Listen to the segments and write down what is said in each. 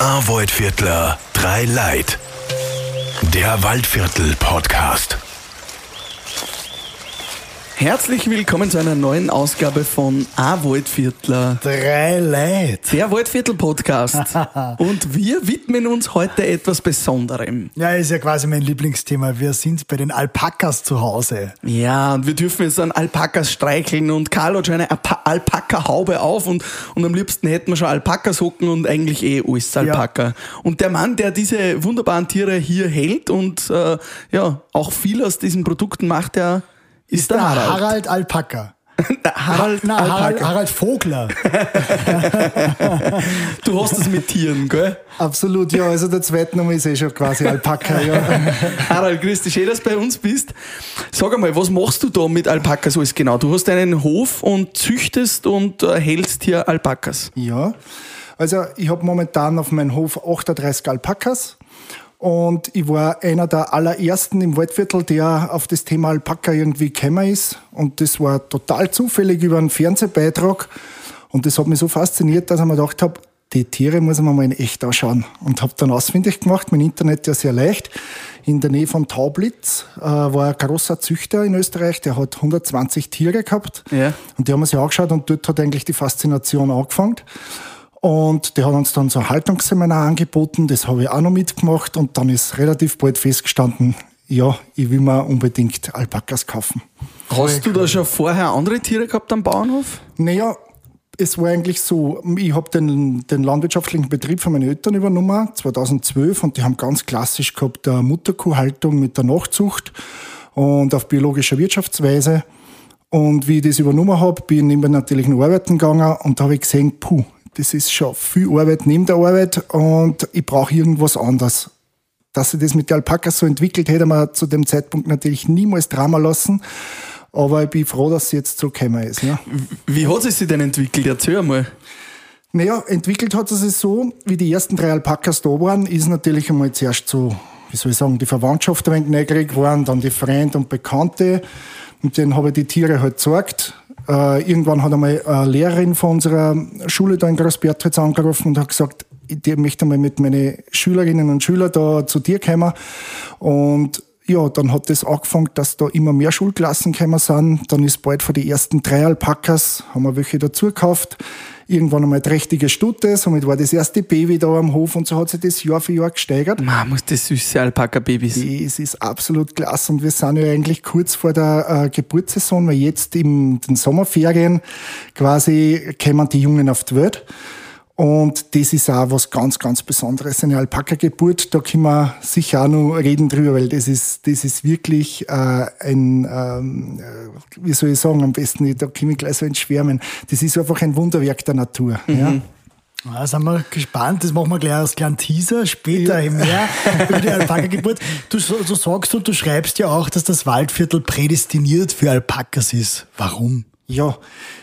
Arvoid-Viertler, drei Leid. Der Waldviertel-Podcast. Herzlich willkommen zu einer neuen Ausgabe von A Waldviertler, Drei Leute. der Waldviertel Podcast. Und wir widmen uns heute etwas Besonderem. Ja, ist ja quasi mein Lieblingsthema. Wir sind bei den Alpakas zu Hause. Ja, und wir dürfen jetzt an Alpakas streicheln und Karl hat schon eine Alpa- Alpaka-Haube auf und, und am liebsten hätten wir schon Alpakas hocken und eigentlich eh alles Alpaka. Und der Mann, der diese wunderbaren Tiere hier hält und äh, ja, auch viel aus diesen Produkten macht, der ist, der, Harald. Harald Alpaka. Der Harald Na, Harald. Harald Vogler. Du hast es mit Tieren, gell? Absolut, ja. Also der zweite Name ist eh schon quasi Alpaka, ja. Harald, grüß dich, schön, dass du bei uns bist. Sag einmal, was machst du da mit Alpakas alles genau? Du hast einen Hof und züchtest und äh, hältst hier Alpakas. Ja. Also ich habe momentan auf meinem Hof 38 Alpakas. Und ich war einer der allerersten im Waldviertel, der auf das Thema Alpaka irgendwie gekommen ist. Und das war total zufällig über einen Fernsehbeitrag. Und das hat mich so fasziniert, dass ich mir gedacht habe, die Tiere muss man mal in echt anschauen. Und habe dann ausfindig gemacht, mein Internet ja sehr leicht. In der Nähe von Taublitz äh, war ein großer Züchter in Österreich, der hat 120 Tiere gehabt. Ja. Und die haben wir sich angeschaut und dort hat eigentlich die Faszination angefangen. Und der hat uns dann so ein Haltungsseminar angeboten, das habe ich auch noch mitgemacht und dann ist relativ bald festgestanden, ja, ich will mir unbedingt Alpakas kaufen. Hast du da schon vorher andere Tiere gehabt am Bauernhof? Naja, es war eigentlich so, ich habe den, den landwirtschaftlichen Betrieb von meinen Eltern übernommen, 2012, und die haben ganz klassisch gehabt, eine Mutterkuhhaltung mit der Nachzucht und auf biologischer Wirtschaftsweise. Und wie ich das übernommen habe, bin ich neben natürlich noch arbeiten gegangen und da habe ich gesehen, puh, das ist schon viel Arbeit neben der Arbeit und ich brauche irgendwas anderes. Dass sich das mit den Alpakas so entwickelt, hätte man zu dem Zeitpunkt natürlich niemals Drama lassen. Aber ich bin froh, dass es jetzt so gekommen ist. Ja. Wie hat es sich denn entwickelt? Erzähl einmal. Naja, entwickelt hat es sich so, wie die ersten drei Alpakas da waren, ist natürlich einmal zuerst so, wie soll ich sagen, die Verwandtschaft ein wenig neugierig geworden, dann die Freunde und Bekannte. Und denen habe ich die Tiere halt gezeigt. Äh, irgendwann hat einmal eine Lehrerin von unserer Schule da in Großbertritz angerufen und hat gesagt, ich möchte mal mit meinen Schülerinnen und Schülern da zu dir kommen. Und ja, dann hat das angefangen, dass da immer mehr Schulklassen gekommen sind. Dann ist bald von die ersten drei Alpakas, haben wir welche dazu gekauft. Irgendwann einmal trächtige Stute, somit war das erste Baby da am Hof und so hat sich das Jahr für Jahr gesteigert. Man muss das süße Alpaka-Babys. Es ist absolut klasse und wir sind ja eigentlich kurz vor der äh, Geburtssaison, weil jetzt in den Sommerferien quasi kommen die Jungen auf die Welt. Und das ist auch was ganz, ganz Besonderes. Eine Alpaka-Geburt, da können wir sicher auch noch reden drüber, weil das ist, das ist wirklich äh, ein, ähm, äh, wie soll ich sagen, am besten, da kann ich gleich so ins Schwärmen. Das ist einfach ein Wunderwerk der Natur. Ja. Da sind wir gespannt. Das machen wir gleich als kleinen Teaser. Später im Mehr über die Alpaka-Geburt. Du, du sagst und du schreibst ja auch, dass das Waldviertel prädestiniert für Alpakas ist. Warum? Ja,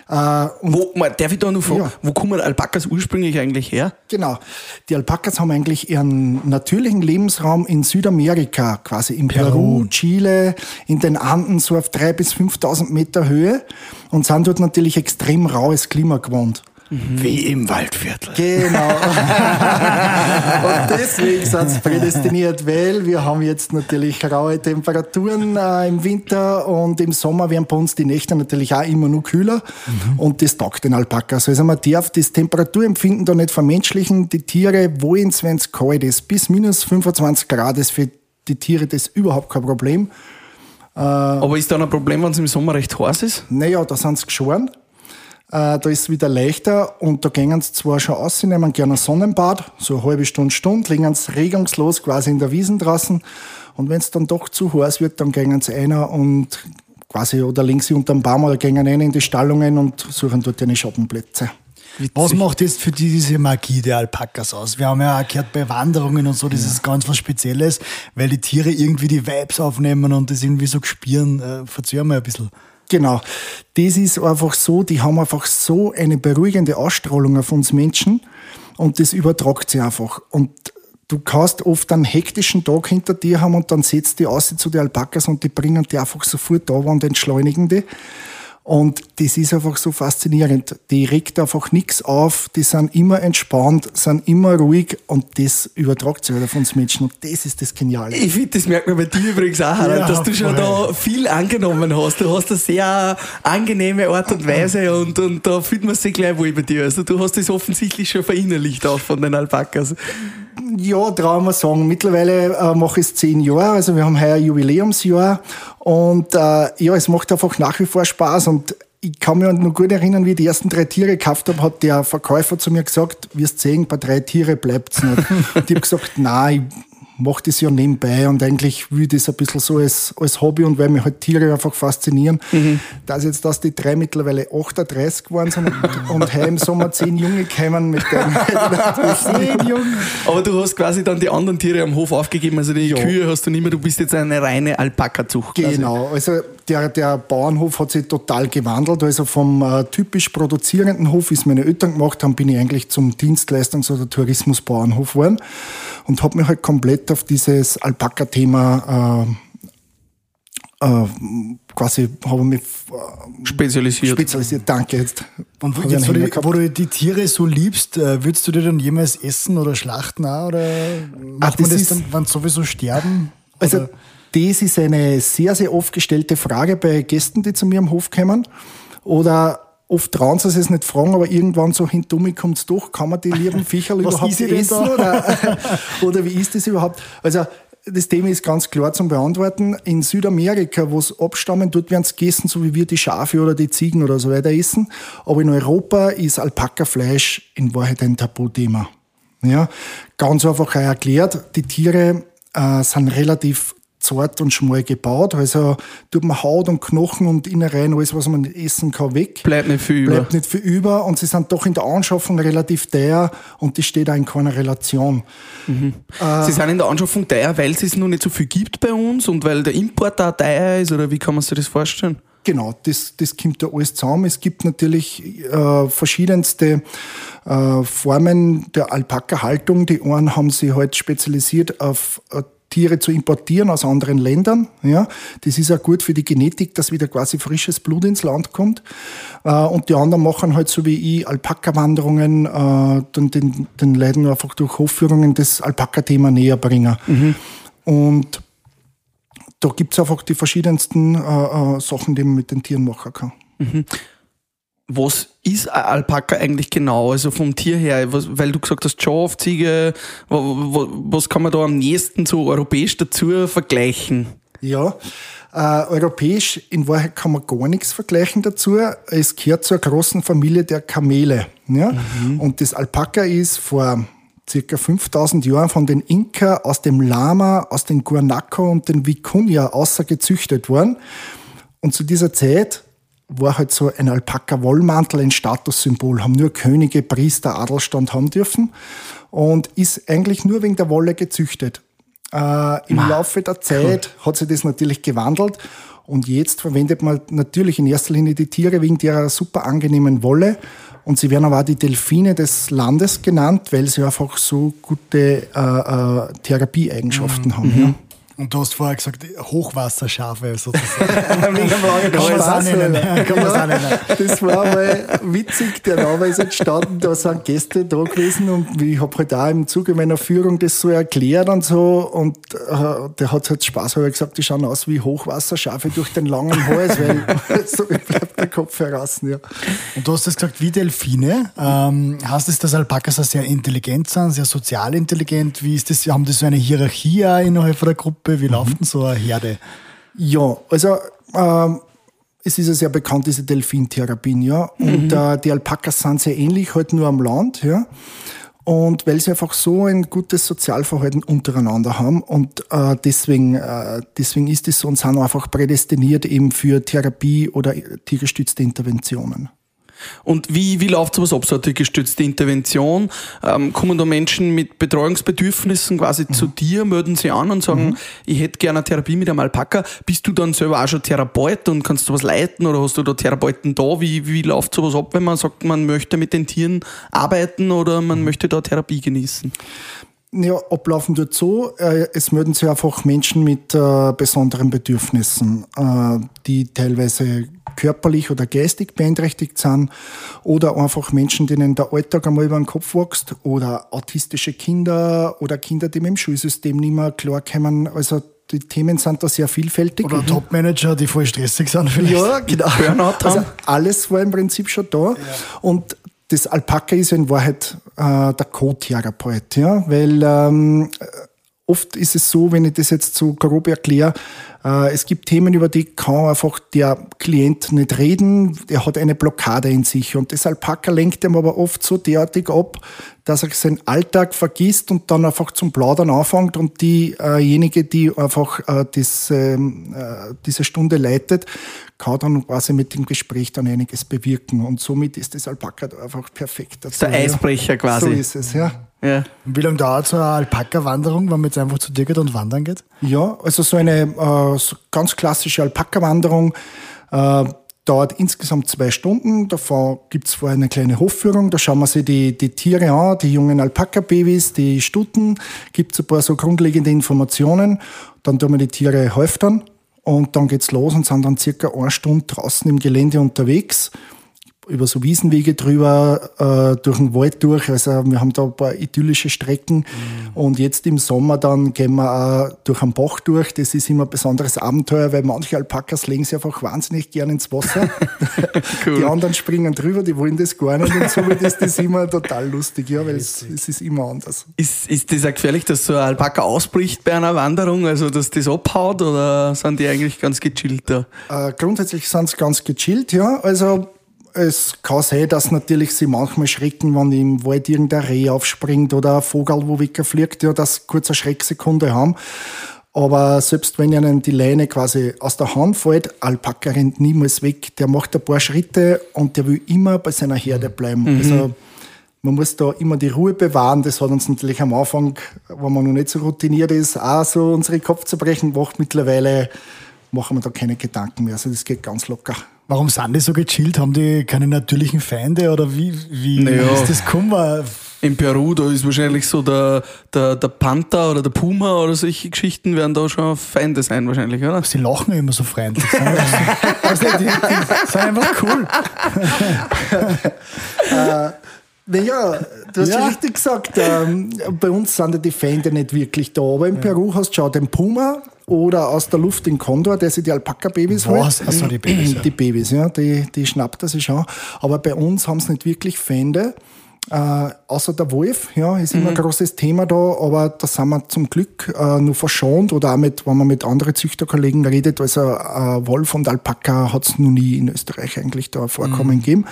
äh, Wo, mal, darf ich da noch fragen, Ja. wo kommen Alpakas ursprünglich eigentlich her? Genau. Die Alpakas haben eigentlich ihren natürlichen Lebensraum in Südamerika, quasi in Peru, Chile, in den Anden, so auf drei bis 5.000 Meter Höhe und sind dort natürlich extrem raues Klima gewohnt. Wie im Waldviertel. Genau. und deswegen sind sie prädestiniert, weil wir haben jetzt natürlich raue Temperaturen äh, im Winter und im Sommer werden bei uns die Nächte natürlich auch immer nur kühler und das taugt den Alpakas. Also man darf das Temperaturempfinden da nicht vermenschlichen. Die Tiere wollen es, wenn es kalt ist. Bis minus 25 Grad ist für die Tiere das überhaupt kein Problem. Aber ist da ein Problem, wenn es im Sommer recht heiß ist? Naja, da sind sie geschoren. Äh, da ist es wieder leichter und da gehen sie zwar schon aus, sie nehmen gerne ein Sonnenbad, so eine halbe Stunde, Stunde, liegen sie regungslos quasi in der Wiesen draußen. Und wenn es dann doch zu heiß wird, dann gehen sie einer und quasi oder liegen sie unterm Baum oder gehen rein in die Stallungen und suchen dort ihre Schattenplätze. Was macht jetzt für die diese Magie der Alpakas aus? Wir haben ja auch gehört bei Wanderungen und so, das ist ganz was Spezielles, weil die Tiere irgendwie die Vibes aufnehmen und das irgendwie so spüren. Äh, Verzeih mal ein bisschen. Genau. Das ist einfach so, die haben einfach so eine beruhigende Ausstrahlung auf uns Menschen und das übertragt sie einfach. Und du kannst oft einen hektischen Tag hinter dir haben und dann setzt die aus zu den Alpakas und die bringen die einfach sofort da und entschleunigen die. Und das ist einfach so faszinierend. Die regt einfach nichts auf, die sind immer entspannt, sind immer ruhig und das übertragt sich halt auf uns Menschen und das ist das Geniale. Ich finde, das merkt man bei dir übrigens auch, Harald, Ja, dass du schon voll. da viel angenommen hast. Du hast eine sehr angenehme Art und Weise und, und da fühlt man sich gleich wohl bei dir. Also du hast das offensichtlich schon verinnerlicht auch von den Alpakas. Ja, trauen wir sagen. Mittlerweile äh, mache ich es zehn Jahre, also wir haben heuer Jubiläumsjahr und äh, ja, es macht einfach nach wie vor Spaß und ich kann mich noch gut erinnern, wie ich die ersten drei Tiere gekauft habe, hat der Verkäufer zu mir gesagt, wirst sehen, bei drei Tiere bleibt's nicht. und ich habe gesagt, nein, mache das ja nebenbei und eigentlich will ich das ein bisschen so als, als Hobby und weil mich halt Tiere einfach faszinieren, dass jetzt, dass die drei mittlerweile 38 geworden sind und, und heuer im Sommer zehn Junge kämen mit dem. Zehn Jungen. Aber du hast quasi dann die anderen Tiere am Hof aufgegeben, also die Kühe hast du nicht mehr, du bist jetzt eine reine Alpaka-Zucht. Genau, also der, der Bauernhof hat sich total gewandelt. Also vom äh, typisch produzierenden Hof, wie es meine Eltern gemacht haben, bin ich eigentlich zum Dienstleistungs- oder Tourismusbauernhof geworden und habe mich halt komplett auf dieses Alpaka-Thema äh, äh, quasi habe mich äh, Spezialisiert. spezialisiert. Danke jetzt. Und wo, jetzt, wo, du, wo du die Tiere so liebst, äh, würdest du die dann jemals essen oder schlachten auch? Oder macht man das das ist- dann, wenn sie sowieso sterben? Also Oder- das ist eine sehr, sehr oft gestellte Frage bei Gästen, die zu mir am Hof kommen. Oder oft trauen sie es nicht fragen, aber irgendwann so hinter mir kommt es doch, kann man die lieben Viecherl überhaupt essen? Oder, oder wie ist das überhaupt? Also das Thema ist ganz klar zum Beantworten. In Südamerika, wo es abstammen, dort werden es gegessen, so wie wir die Schafe oder die Ziegen oder so weiter essen. Aber in Europa ist Alpakafleisch in Wahrheit ein Tabuthema. Ja, ganz einfach erklärt, die Tiere äh, sind relativ zart und schmal gebaut. Also tut man Haut und Knochen und Innereien, alles, was man nicht essen kann, weg. Bleibt nicht viel über. Bleibt nicht viel über und sie sind doch in der Anschaffung relativ teuer und das steht auch in keiner Relation. Sie sind in der Anschaffung teuer, weil es noch nicht so viel gibt bei uns und weil der Import da teuer ist oder wie kann man sich das vorstellen? Genau, das, das kommt da alles zusammen. Es gibt natürlich äh, verschiedenste äh, Formen der Alpaka-Haltung. Die einen haben sich halt spezialisiert auf äh, Tiere zu importieren aus anderen Ländern. Ja, das ist auch gut für die Genetik, dass wieder quasi frisches Blut ins Land kommt. Äh, und die anderen machen halt so wie ich Alpaka-Wanderungen, äh, den, den, den Leuten einfach durch Hofführungen das Alpaka-Thema näher bringen. Und da gibt's einfach die verschiedensten äh, Sachen, die man mit den Tieren machen kann. Was ist ein Alpaka eigentlich genau? Also vom Tier her, was, weil du gesagt hast, Schaf, Ziege, wa- wa- was kann man da am nächsten so europäisch dazu vergleichen? Ja, äh, europäisch in Wahrheit kann man gar nichts vergleichen dazu. Es gehört zur großen Familie der Kamele. Ja? Und das Alpaka ist vor circa 5000 Jahren von den Inka aus dem Lama, aus den Guanaco und den Vicuña außer gezüchtet worden. Und zu dieser Zeit war halt so ein Alpaka-Wollmantel ein Statussymbol, haben nur Könige, Priester, Adelstand haben dürfen und ist eigentlich nur wegen der Wolle gezüchtet. Äh, Im Laufe der Zeit hat sich das natürlich gewandelt und jetzt verwendet man natürlich in erster Linie die Tiere wegen ihrer super angenehmen Wolle und sie werden aber auch die Delfine des Landes genannt, weil sie einfach so gute äh, äh, Therapieeigenschaften haben. Ja. Und du hast vorher gesagt, Hochwasserschafe sozusagen. Das war mal witzig, der Name ist entstanden, da sind Gäste da gewesen und ich habe halt auch im Zuge meiner Führung das so erklärt und so und äh, der hat halt Spaß aber gesagt, die schauen aus wie Hochwasserschafe durch den langen Hals, weil so bleibt der Kopf heraus. Ja. Und du hast das gesagt, wie Delfine. Ähm, heißt es, dass Alpakas sehr intelligent sind, sehr sozial intelligent? Wie ist das? Haben die so eine Hierarchie innerhalb von der Gruppe? Wie läuft denn so eine Herde? Ja, also ähm, es ist ja sehr bekannt, diese Delfintherapien, ja. Und äh, die Alpakas sind sehr ähnlich, halt nur am Land, ja. Und weil sie einfach so ein gutes Sozialverhalten untereinander haben und äh, deswegen, äh, deswegen ist es so und sind einfach prädestiniert eben für Therapie oder tiergestützte Interventionen. Und wie, wie läuft sowas ab, so eine gestützte Intervention? Ähm, kommen da Menschen mit Betreuungsbedürfnissen quasi zu dir, melden sie an und sagen, ich hätte gerne eine Therapie mit einem Alpaka. Bist du dann selber auch schon Therapeut und kannst du was leiten oder hast du da Therapeuten da? Wie, wie läuft sowas ab, wenn man sagt, man möchte mit den Tieren arbeiten oder man möchte da Therapie genießen? Ja, ablaufen dort so, äh, es melden sich einfach Menschen mit äh, besonderen Bedürfnissen, äh, die teilweise körperlich oder geistig beeinträchtigt sind oder einfach Menschen, denen der Alltag einmal über den Kopf wächst oder autistische Kinder oder Kinder, die mit dem Schulsystem nicht mehr klarkommen. Also die Themen sind da sehr vielfältig. Oder Topmanager, die voll stressig sind vielleicht. Ja, genau. Burnout Also haben. alles war im Prinzip schon da. Und das Alpaka ist in Wahrheit äh, der Co-Therapeut, ja, weil ähm, oft ist es so, wenn ich das jetzt so grob erkläre, äh, es gibt Themen, über die kann einfach der Klient nicht reden, er hat eine Blockade in sich und das Alpaka lenkt ihm aber oft so derartig ab, dass er seinen Alltag vergisst und dann einfach zum Plaudern anfängt und diejenige, die einfach äh, das, ähm, äh, diese Stunde leitet, kann dann quasi mit dem Gespräch dann einiges bewirken und somit ist das Alpaka einfach perfekt. Dazu, der Eisbrecher quasi. So ist es, ja. Ja. Und Wie lange dauert so eine Alpaka-Wanderung, wenn man jetzt einfach zu dir geht und wandern geht? Ja, also so eine äh, so ganz klassische Alpaka-Wanderung äh, dauert insgesamt zwei Stunden. Davon gibt's vorher eine kleine Hofführung. Da schauen wir sich die, die Tiere an, die jungen Alpaka-Babys, die Stuten. Gibt's ein paar so grundlegende Informationen. Dann tun wir die Tiere häuftern und dann geht's los und sind dann circa eine Stunde draußen im Gelände unterwegs über so Wiesenwege drüber, äh, durch den Wald durch. Also wir haben da ein paar idyllische Strecken. Und jetzt im Sommer dann gehen wir auch durch einen Bach durch. Das ist immer ein besonderes Abenteuer, weil manche Alpakas legen sich einfach wahnsinnig gern ins Wasser. Die anderen springen drüber, die wollen das gar nicht. Und somit ist das immer total lustig, ja, weil es, es ist immer anders. Ist, ist das auch gefährlich, dass so ein Alpaka ausbricht bei einer Wanderung, also dass das abhaut oder sind die eigentlich ganz gechillt da? Äh, grundsätzlich sind sie ganz gechillt, ja. Also es kann sein, dass natürlich sie manchmal schrecken, wenn im Wald irgendein Reh aufspringt oder ein Vogel, wo wegfliegt, ja, dass sie kurz eine Schrecksekunde haben. Aber selbst wenn ihnen die Leine quasi aus der Hand fällt, Alpaka rennt niemals weg. Der macht ein paar Schritte und der will immer bei seiner Herde bleiben. Also man muss da immer die Ruhe bewahren. Das hat uns natürlich am Anfang, wenn man noch nicht so routiniert ist, auch so unsere Kopfzerbrechen gemacht. Mittlerweile machen wir da keine Gedanken mehr. Also das geht ganz locker. Warum sind die so gechillt? Haben die keine natürlichen Feinde oder wie, wie Naja. ist das gekommen? In Peru, da ist wahrscheinlich so der, der, der Panther oder der Puma oder solche Geschichten werden da schon Feinde sein wahrscheinlich, oder? Sie lachen immer so freundlich. Einfach- Also, die, die sind einfach cool. Naja, du hast Ja. ja richtig gesagt, ähm, bei uns sind ja die Feinde nicht wirklich da. Aber in Peru hast du schon den Puma oder aus der Luft den Kondor, der sich die Alpaka-Babys holt. Was? Ach so, die Babys, ja. Die Babys, ja, die, die schnappt er sich schon. Aber bei uns haben es nicht wirklich Feinde. Äh, außer der Wolf, ja, ist immer ein großes Thema da, aber da sind wir zum Glück äh, nur verschont oder auch mit, wenn man mit anderen Züchterkollegen redet, also äh, Wolf und Alpaka hat es noch nie in Österreich eigentlich da Vorkommen gegeben.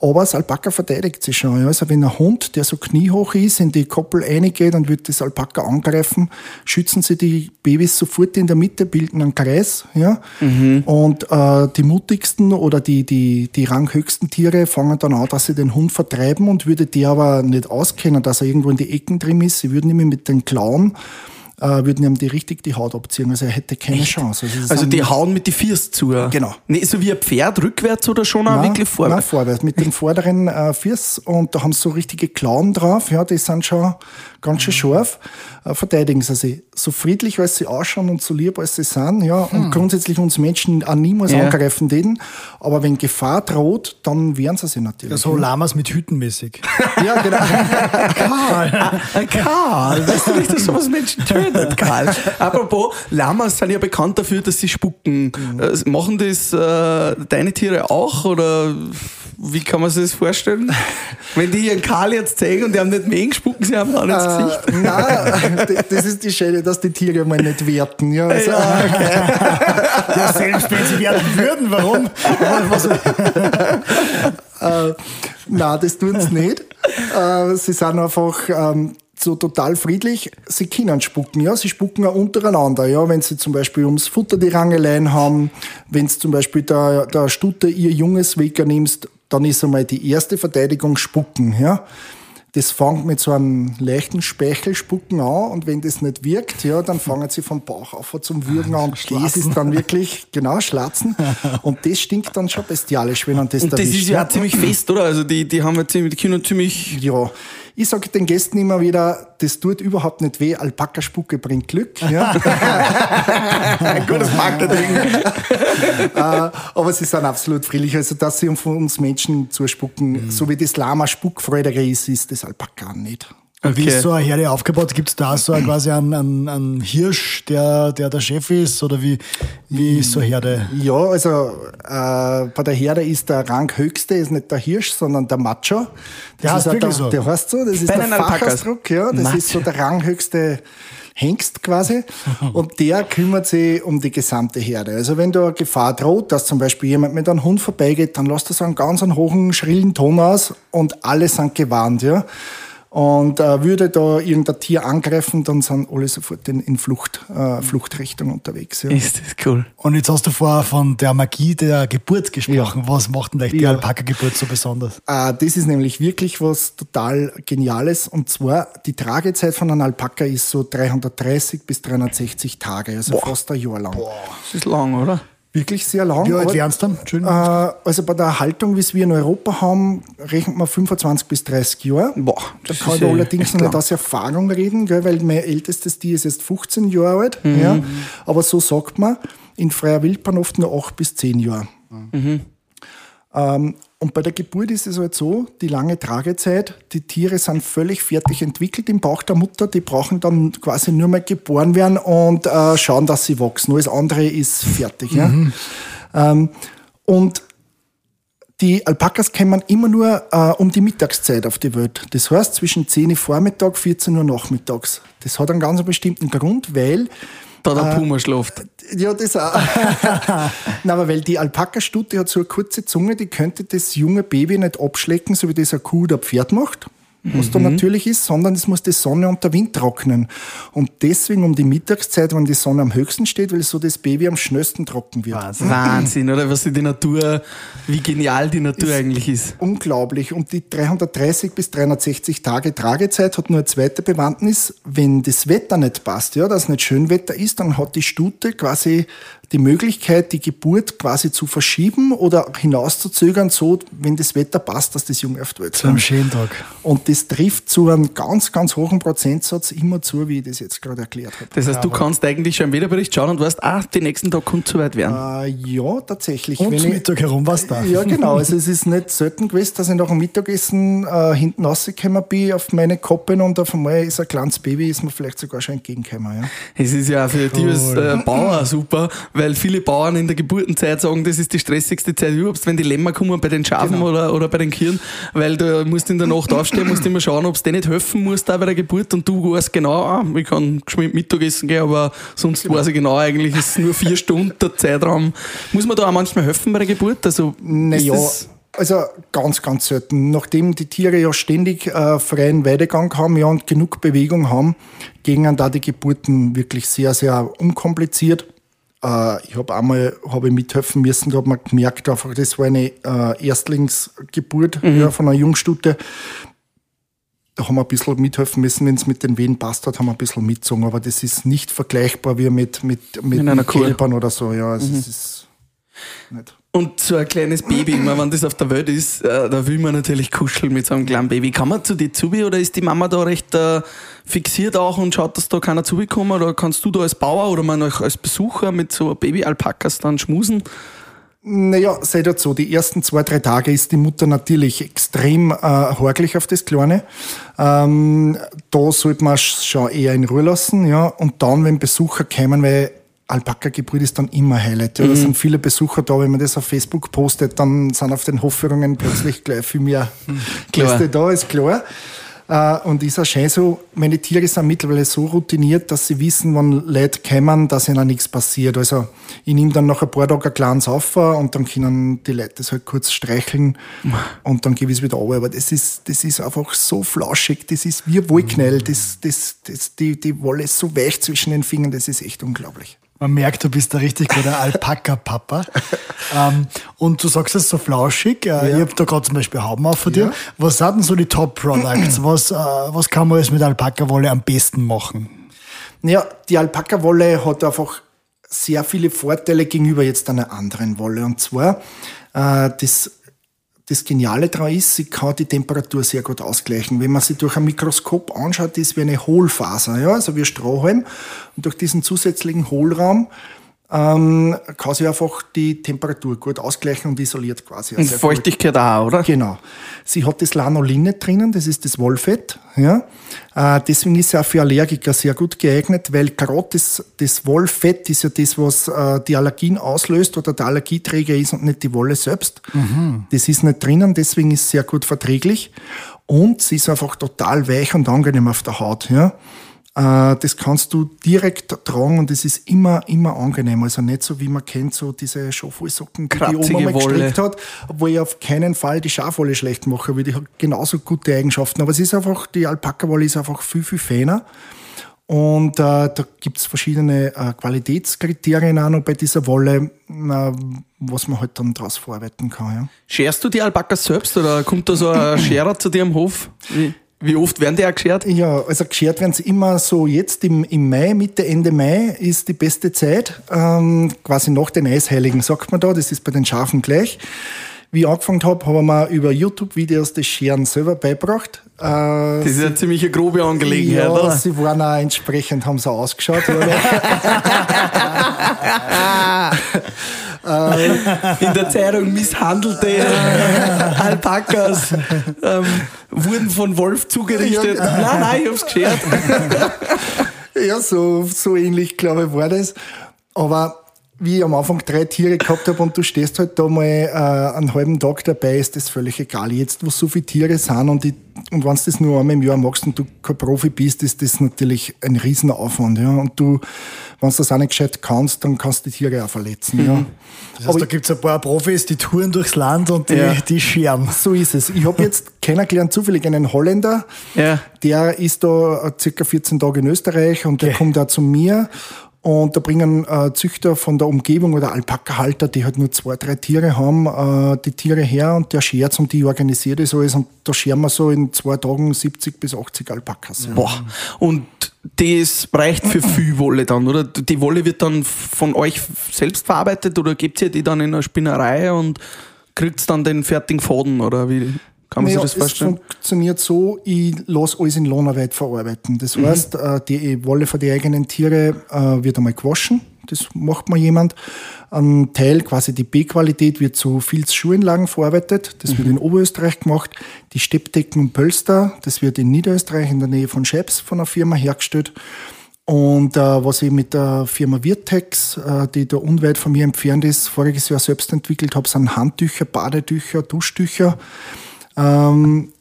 Aber das Alpaka verteidigt sich schon. Ja. Also wenn ein Hund, der so kniehoch ist, in die Koppel reingeht und wird das Alpaka angreifen, schützen sie die Babys sofort in der Mitte, bilden einen Kreis. Ja. Und äh, die mutigsten oder die, die, die ranghöchsten Tiere fangen dann an, dass sie den Hund vertreiben und würde die aber nicht auskennen, dass er irgendwo in die Ecken drin ist. Sie würden ihm mit den Klauen äh, würden ihm die richtig die Haut abziehen. Also er hätte keine Chance. Also, Also die hauen mit die Fiers zu. Genau. Nee, so wie ein Pferd rückwärts oder schon auch Nein, wirklich Nein, vorwärts? vorwärts. Mit den vorderen äh, Fiers und da haben sie so richtige Klauen drauf. Ja, die sind schon ganz schön scharf. Äh, verteidigen sie sich. So friedlich, als sie ausschauen und so lieb, als sie sind. Ja, und grundsätzlich uns Menschen auch niemals Ja. angreifen denen. Aber wenn Gefahr droht, dann wehren sie sich natürlich. So Lamas mit Hüten mäßig. ja, genau. Äh, Karl, weißt du nicht, dass sowas Menschen tötet, Karl? Apropos, Lamas sind ja bekannt dafür, dass sie spucken. Äh, machen das äh, deine Tiere auch oder wie kann man sich das vorstellen? Wenn die ihren Karl jetzt zeigen und die haben nicht mehr spucken sie haben auch ins Gesicht. Nein, das ist die Schöne, dass die Tiere mal nicht werten. Ja, also, Ja, selbst wenn sie werden würden, warum? Äh, nein, das tun sie nicht. Äh, sie sind einfach ähm, so total friedlich. Sie können spucken, ja. Sie spucken auch untereinander, ja. Wenn sie zum Beispiel ums Futter die Rangeleien haben, wenn sie zum Beispiel der, der Stute ihr Junges wegnimmst, dann ist einmal die erste Verteidigung spucken, ja. Das fängt mit so einem leichten Speichelspucken an und wenn das nicht wirkt, ja, dann fangen sie vom Bauch auf zum Würgen an und das ist dann wirklich, genau, Schlatzen. Und das stinkt dann schon bestialisch, wenn man das Und das erwischt, ist ja auch ziemlich fest, oder? Also die, die haben ja ziemlich, die können ziemlich. ja, Ich sage den Gästen immer wieder, das tut überhaupt nicht weh, Alpaka-Spucke bringt Glück. Ja. Gutes Marketing. äh, aber sie sind absolut friedlich. Also, dass sie von uns Menschen zuspucken, so wie das Lama spuckfreudiger ist, ist das Alpaka nicht. Und Wie Okay. ist so eine Herde aufgebaut? Gibt es da so ein- quasi einen, einen, einen Hirsch, der, der der Chef ist? Oder wie, wie ist so eine Herde? Ja, also äh, bei der Herde ist der Ranghöchste ist nicht der Hirsch, sondern der Macho. Der heißt wirklich der, so? Der heißt so, das ist Bei der. Fachausdruck, ja. Das ist so der ranghöchste Hengst quasi. Und der kümmert sich um die gesamte Herde. Also wenn da eine Gefahr droht, dass zum Beispiel jemand mit einem Hund vorbeigeht, dann lässt er so einen ganz einen hohen, schrillen Ton aus und alle sind gewarnt, ja. Und äh, würde da irgendein Tier angreifen, dann sind alle sofort in, in Flucht, äh, Fluchtrichtung unterwegs. Ja. Ist das cool. Und jetzt hast du vorher von der Magie der Geburt gesprochen. Was macht denn die Ja. Alpaka-Geburt so besonders? Äh, das ist nämlich wirklich was total Geniales. Und zwar, die Tragezeit von einem Alpaka ist so 330 bis 360 Tage, also fast ein Jahr lang. Das ist lang, oder? Wirklich sehr lang. Wie alt wären es dann? äh, Entschuldigung. also bei der Haltung, wie es wir in Europa haben, rechnet man 25 bis 30 Jahre. Boah, da das kann ist ich allerdings nicht aus Erfahrung reden, gell, weil mein ältestes Tier ist jetzt 15 Jahre alt. Ja. Aber so sagt man, in freier Wildbahn oft nur 8 bis 10 Jahre. Ähm, und bei der Geburt ist es halt so, die lange Tragezeit, die Tiere sind völlig fertig entwickelt im Bauch der Mutter, die brauchen dann quasi nur mal geboren werden und äh, schauen, dass sie wachsen. Alles andere ist fertig. Ja? Ähm, und die Alpakas kommen immer nur äh, um die Mittagszeit auf die Welt. Das heißt zwischen 10 Uhr Vormittag, 14 Uhr nachmittags. Das hat einen ganz bestimmten Grund, weil Da der Puma schläft. ja, das auch. Nein, aber weil die Alpaka-Stute hat so eine kurze Zunge, die könnte das junge Baby nicht abschlecken, so wie das eine Kuh oder ein Pferd macht, was da natürlich ist, sondern es muss die Sonne und der Wind trocknen. Und deswegen um die Mittagszeit, wenn die Sonne am höchsten steht, weil so das Baby am schnellsten trocken wird. Wahnsinn, oder? Was die Natur, wie genial die Natur eigentlich ist. Unglaublich. Und die 330 bis 360 Tage Tragezeit hat nur eine zweite Bewandtnis. Wenn das Wetter nicht passt, ja, dass nicht schön Wetter ist, dann hat die Stute quasi die Möglichkeit, die Geburt quasi zu verschieben oder hinauszuzögern, so, wenn das Wetter passt, dass das Junge auf die Welt Zu einem kommt. schönen Tag. Und das trifft zu einem ganz, ganz hohen Prozentsatz immer zu, wie ich das jetzt gerade erklärt habe. Das heißt, du kannst eigentlich schon im Wetterbericht schauen und weißt, ah, die nächsten Tage könnte es soweit werden. Äh, ja, tatsächlich. Und Wenn zum ich- Mittag herum war's da. Ja, genau. Also es ist nicht selten gewesen, dass ich nach dem Mittagessen äh, hinten rausgekommen bin auf meine Koppen und auf einmal ist ein kleines Baby, ist mir vielleicht sogar schon entgegengekommen. Ja. Es ist ja für dich als äh, Bauer super, weil viele Bauern in der Geburtenzeit sagen, das ist die stressigste Zeit überhaupt, wenn die Lämmer kommen bei den Schafen Genau. oder, oder bei den Kühen, weil du musst in der Nacht aufstehen, musst immer schauen, ob es dir nicht helfen muss da bei der Geburt und du weißt genau, ah, ich kann geschwind Mittagessen gehen, aber sonst weiß ich genau, eigentlich ist es nur vier Stunden der Zeitraum. Muss man da auch manchmal helfen bei der Geburt? Also, Naja, also ganz, ganz selten. Nachdem die Tiere ja ständig äh, freien Weidegang haben ja, und genug Bewegung haben, gingen da die Geburten wirklich sehr, sehr unkompliziert. Äh, ich habe einmal hab ich mithelfen müssen, da hat man gemerkt, einfach, das war eine äh, Erstlingsgeburt ja, von einer Jungstute. Da haben wir ein bisschen mithelfen müssen, wenn es mit den Wehen passt hat, haben wir ein bisschen mitgezogen. Aber das ist nicht vergleichbar wie mit, mit, mit, mit. Kälbern oder so. Ja, also es ist nicht. Und so ein kleines Baby, immer wenn das auf der Welt ist, äh, da will man natürlich kuscheln mit so einem kleinen Baby. Kann man zu dir zubi oder ist die Mama da recht äh, fixiert auch und schaut, dass da keiner zubekommt? Oder kannst du da als Bauer oder man euch als Besucher mit so Baby-Alpakas dann schmusen? Naja, sei dazu, die ersten zwei, drei Tage ist die Mutter natürlich extrem äh, horglich auf das Kleine. Ähm, da sollte man sch- schon eher in Ruhe lassen, ja. Und dann, wenn Besucher kommen, weil Alpaka-Geburt ist dann immer Highlight. Ja. Da sind viele Besucher da, wenn man das auf Facebook postet, dann sind auf den Hofführungen plötzlich gleich viel mehr. Gäste da, ist klar. Äh, und ist auch schön so, meine Tiere sind mittlerweile so routiniert, dass sie wissen, wann Leute kommen, dass ihnen nichts passiert. Also ich nehme dann nach ein paar Tagen ein kleines auf und dann können die Leute das halt kurz streicheln und dann gebe ich es wieder runter. Aber das ist, das ist einfach so flauschig, das ist wie ein Wollknäuel, das, das, das, die, die Wolle ist so weich zwischen den Fingern, das ist echt unglaublich. Man merkt, du bist der richtig guter Alpaka-Papa. ähm, und du sagst es so flauschig. Äh, Ich habe da gerade zum Beispiel Hauben auf von dir. Ja. Was sind denn so die Top-Products? was, äh, was kann man jetzt mit Alpaka-Wolle am besten machen? Ja, die Alpaka-Wolle hat einfach sehr viele Vorteile gegenüber jetzt einer anderen Wolle. Und zwar, äh, das das Geniale daran ist, sie kann die Temperatur sehr gut ausgleichen. Wenn man sie durch ein Mikroskop anschaut, ist wie eine Hohlfaser, ja, also wie Strohhalm. Und durch diesen zusätzlichen Hohlraum ähm, kann sie einfach die Temperatur gut ausgleichen und isoliert quasi. Und Feuchtigkeit auch, oder? Genau. Sie hat das Lanolin nicht drinnen, das ist das Wollfett. Ja. Äh, deswegen ist sie auch für Allergiker sehr gut geeignet, weil gerade das, das Wollfett ist ja das, was äh, die Allergien auslöst oder der Allergieträger ist und nicht die Wolle selbst. Mhm. Das ist nicht drinnen, deswegen ist sie sehr gut verträglich. Und sie ist einfach total weich und angenehm auf der Haut. Ja. Äh, das kannst du direkt tragen und es ist immer, immer angenehm. Also nicht so, wie man kennt, so diese Schafwollsocken, die die Oma mal gestrickt hat, obwohl ich auf keinen Fall die Schafwolle schlecht mache, weil die hat genauso gute Eigenschaften. Aber es ist einfach, die Alpaka-Wolle ist einfach viel, viel feiner. Und äh, da gibt's verschiedene äh, Qualitätskriterien auch noch bei dieser Wolle, äh, was man halt dann daraus verarbeiten kann. Ja. Scherst du die Alpakas selbst oder kommt da so ein Scherer zu dir am Hof? Wie, wie oft werden die auch geschert? Ja, also geschert werden sie immer so jetzt im, im Mai, Mitte, Ende Mai ist die beste Zeit, ähm, quasi nach den Eisheiligen, sagt man da, das ist bei den Schafen gleich. Wie ich angefangen habe, habe ich mir über YouTube-Videos das Scheren selber beigebracht. Äh, Das ist ja ziemlich eine grobe Angelegenheit, ja, oder? sie waren auch entsprechend, haben sie ausgeschaut. Oder? In der Zeitung misshandelte Alpakas ähm, wurden von Wolf zugerichtet. Ja. Nein, nein, ich hab's geschert. ja, so, so ähnlich, glaube ich, war das. Aber wie ich am Anfang drei Tiere gehabt habe und du stehst halt da mal äh, einen halben Tag dabei, ist das völlig egal. Jetzt, wo so viele Tiere sind und, ich, und wenn du das nur einmal im Jahr machst und du kein Profi bist, ist das natürlich ein Riesenaufwand. Ja? Und du, wenn du das auch nicht gescheit kannst, dann kannst du die Tiere auch verletzen. Ja? Das heißt, da gibt es ein paar Profis, die touren durchs Land und die, Ja. die scheren. So ist es. Ich habe jetzt kennengelernt, zufällig einen Holländer, Ja. der ist da circa 14 Tage in Österreich und der Okay. kommt da zu mir und da bringen äh, Züchter von der Umgebung oder Alpaka-Halter, die halt nur zwei, drei Tiere haben, äh, die Tiere her und der schert und die organisiert das alles und da scheren wir so in zwei Tagen 70 bis 80 Alpakas. Boah. Und das reicht für viel Wolle dann, oder? Die Wolle wird dann von euch selbst verarbeitet oder gebt ihr die dann in eine Spinnerei und kriegt dann den fertigen Faden oder wie kann man Naja, sich das vorstellen? Es funktioniert so, ich lasse alles in Lohnarbeit verarbeiten. Das Mhm. heißt, äh, die Wolle von den eigenen Tiere äh, wird einmal gewaschen. Das macht mal jemand. Ein Teil, quasi die B-Qualität, wird zu Filzschuhenlagen verarbeitet. Das Mhm. wird in Oberösterreich gemacht. Die Steppdecken und Pölster, das wird in Niederösterreich in der Nähe von Scheps von einer Firma hergestellt. Und äh, was ich mit der Firma Virtex, äh, die da unweit von mir entfernt ist, voriges Jahr selbst entwickelt habe, sind Handtücher, Badetücher, Duschtücher. Ähm,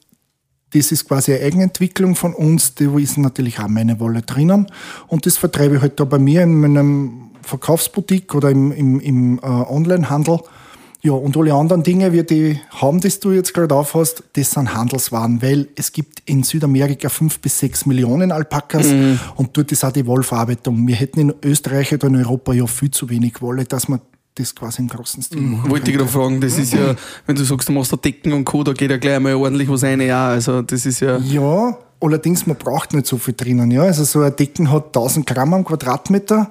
das ist quasi eine Eigenentwicklung von uns, da ist natürlich auch meine Wolle drinnen. Und das vertreibe ich halt da bei mir in meinem Verkaufsboutique oder im, im, im äh, Onlinehandel. Ja, und alle anderen Dinge, wie die haben, das du jetzt gerade aufhast, das sind Handelswaren, weil es gibt in Südamerika fünf bis sechs Millionen Alpakas und dort ist auch die Wollverarbeitung. Wir hätten in Österreich oder in Europa ja viel zu wenig Wolle, dass man das quasi im großen Stil machen Wollte ich gerade fragen, das ist ja, wenn du sagst, du machst da Decken und Co., da geht ja gleich mal ordentlich was rein, ja, also das ist ja, Ja, allerdings, man braucht nicht so viel drinnen. Ja? Also so ein Decken hat 1000 Gramm am Quadratmeter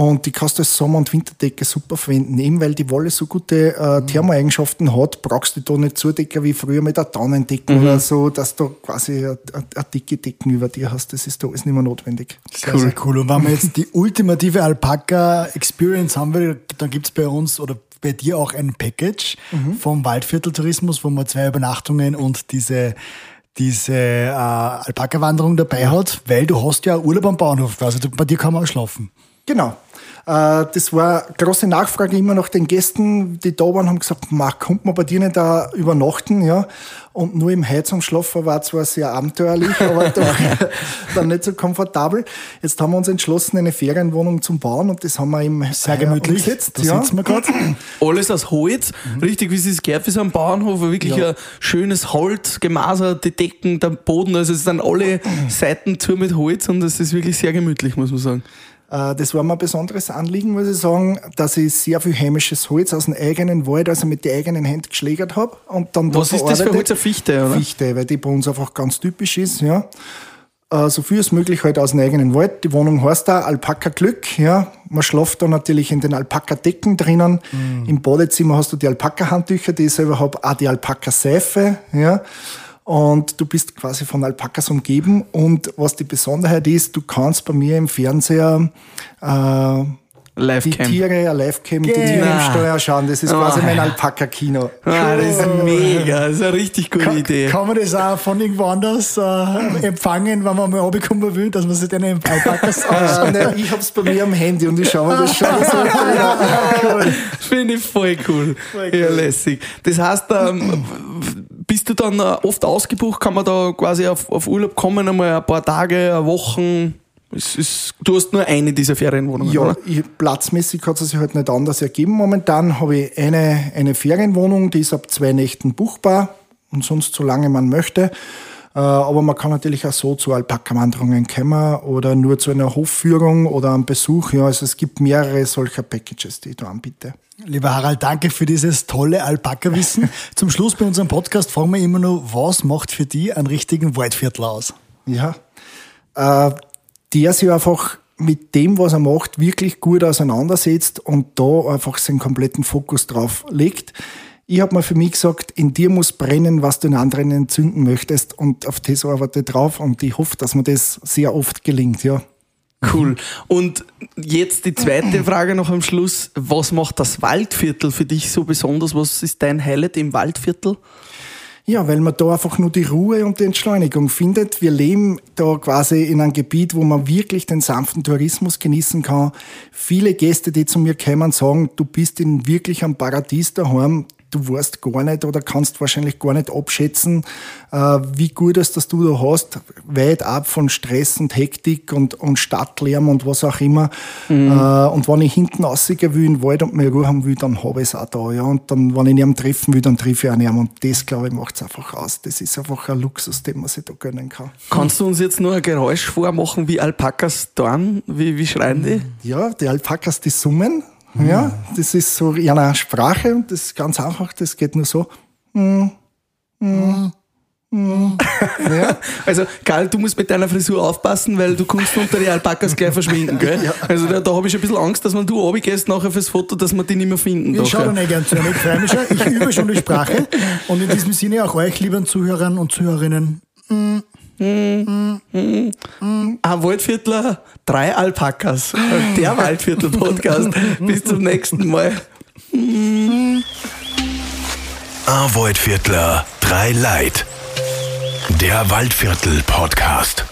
und die kannst du als Sommer- und Winterdecke super verwenden. Eben weil die Wolle so gute äh, Thermoeigenschaften hat, brauchst du da nicht zudecken wie früher mit der Daunendecken oder so, dass du quasi eine, dicke Decken über dir hast. Das ist da alles nicht mehr notwendig. Sehr, sehr cool. Und wenn wir jetzt die ultimative Alpaka-Experience haben will, dann gibt es bei uns oder bei dir auch ein Package vom Waldvierteltourismus, wo man zwei Übernachtungen und diese diese äh, Alpaka-Wanderung dabei hat, weil du hast ja Urlaub am Bauernhof, also bei dir kann man auch schlafen. Genau. Äh, Das war eine große Nachfrage immer nach den Gästen, die da waren, haben gesagt, ma, kommt man bei dir nicht da übernachten, ja? Und nur im Heizungsschlafen war zwar sehr abenteuerlich, aber doch dann nicht so komfortabel. Jetzt haben wir uns entschlossen, eine Ferienwohnung zum Bauen und das haben wir im Sehr heuer gemütlich. umgesetzt. da ja. sitzen wir gerade. alles aus Holz, richtig wie es für so einen Bauernhof, wirklich Ja. ein schönes Holz, gemasert, die Decken, der Boden, also es sind alle Seiten zu mit Holz und es ist wirklich sehr gemütlich, muss man sagen. Äh, Das war mir ein besonderes Anliegen, muss ich sagen, dass ich sehr viel heimisches Holz aus dem eigenen Wald, also mit den eigenen Händen geschlägert habe. Und dann da Was ist das für. Holz? Eine Fichte, oder? Fichte, weil die bei uns einfach ganz typisch ist, ja. äh, so viel als möglich halt aus dem eigenen Wald. Die Wohnung heißt da Alpaka Glück, ja. Man schläft da natürlich in den Alpaka-Decken drinnen. Mhm. Im Badezimmer hast du die Alpaka-Handtücher, die ich selber habe, auch die Alpaka-Seife, ja. Und du bist quasi von Alpakas umgeben. Und was die Besonderheit ist, du kannst bei mir im Fernseher äh, die Tiere, Livecam, die Tiere im Steuer schauen. Das ist quasi oh, mein Alpaka-Kino. Ah, das ist mega, das ist eine richtig gute kann, Idee. Kann man das auch von irgendwo anders äh, empfangen, wenn man mal runterkommen will, dass man sich den Alpakas anschaut? Nein, ich hab's bei mir am Handy und ich schaue mir das schon so cool. Finde ich voll cool. Voll cool. Ja, lässig. Das heißt, ähm, bist du dann äh, oft ausgebucht? Kann man da quasi auf, auf Urlaub kommen, einmal ein paar Tage, Wochen? Ist, du hast nur eine dieser Ferienwohnungen, ja, oder? Ich, platzmäßig hat es sich halt nicht anders ergeben. Momentan habe ich eine, eine Ferienwohnung, die ist ab zwei Nächten buchbar und sonst so lange man möchte. Äh, aber man kann natürlich auch so zu Alpaka-Wanderungen kommen oder nur zu einer Hofführung oder einem Besuch. Ja, also es gibt mehrere solcher Packages, die ich da anbiete. Lieber Harald, danke für dieses tolle Alpaka-Wissen. Zum Schluss bei unserem Podcast fragen wir immer nur, was macht für dich einen richtigen Waldviertel aus? Ja, äh, der sich einfach mit dem, was er macht, wirklich gut auseinandersetzt und da einfach seinen kompletten Fokus drauf legt. Ich habe mir für mich gesagt, in dir muss brennen, was du in anderen entzünden möchtest und auf das arbeite ich drauf und ich hoffe, dass mir das sehr oft gelingt, ja. Cool. Und jetzt die zweite Frage noch am Schluss. Was macht das Waldviertel für dich so besonders? Was ist dein Highlight im Waldviertel? Ja, weil man da einfach nur die Ruhe und die Entschleunigung findet. Wir leben da quasi in einem Gebiet, wo man wirklich den sanften Tourismus genießen kann. Viele Gäste, die zu mir kommen, sagen, du bist in wirklich am Paradies daheim du weißt gar nicht oder kannst wahrscheinlich gar nicht abschätzen, äh, wie gut es das du da hast, weit ab von Stress und Hektik und, und Stadtlärm und was auch immer. Mhm. Äh, und wenn ich hinten rausgehen will in den Wald und mehr Ruhe haben will, dann habe ich es auch da. Ja. Und dann, wenn ich ihn treffen will, dann treffe ich auch ihn. Und das, glaube ich, macht es einfach aus. Das ist einfach ein Luxus, den man sich da gönnen kann. Kannst du uns jetzt nur ein Geräusch vormachen, wie Alpakas dorn? Wie, wie schreien die? Ja, die Alpakas, die summen. Ja, das ist so in einer Sprache und das ist ganz einfach, das geht nur so. Mm, mm, mm. Ja. Also, Karl, du musst mit deiner Frisur aufpassen, weil du kannst unter die Alpakas gleich verschwinden, gell? Ja. Also, da, da habe ich ein bisschen Angst, dass wenn du runtergehst nachher fürs Foto, dass wir die nicht mehr finden. Ich schaue da nicht gern zu, ich freue mich schon. Ich übe schon die Sprache. Und in diesem Sinne auch euch, lieben Zuhörern und Zuhörerinnen, ein Waldviertler, drei Alpakas. Der Waldviertel-Podcast. Bis zum nächsten Mal. Ein Waldviertler, drei Leid. Der Waldviertel-Podcast.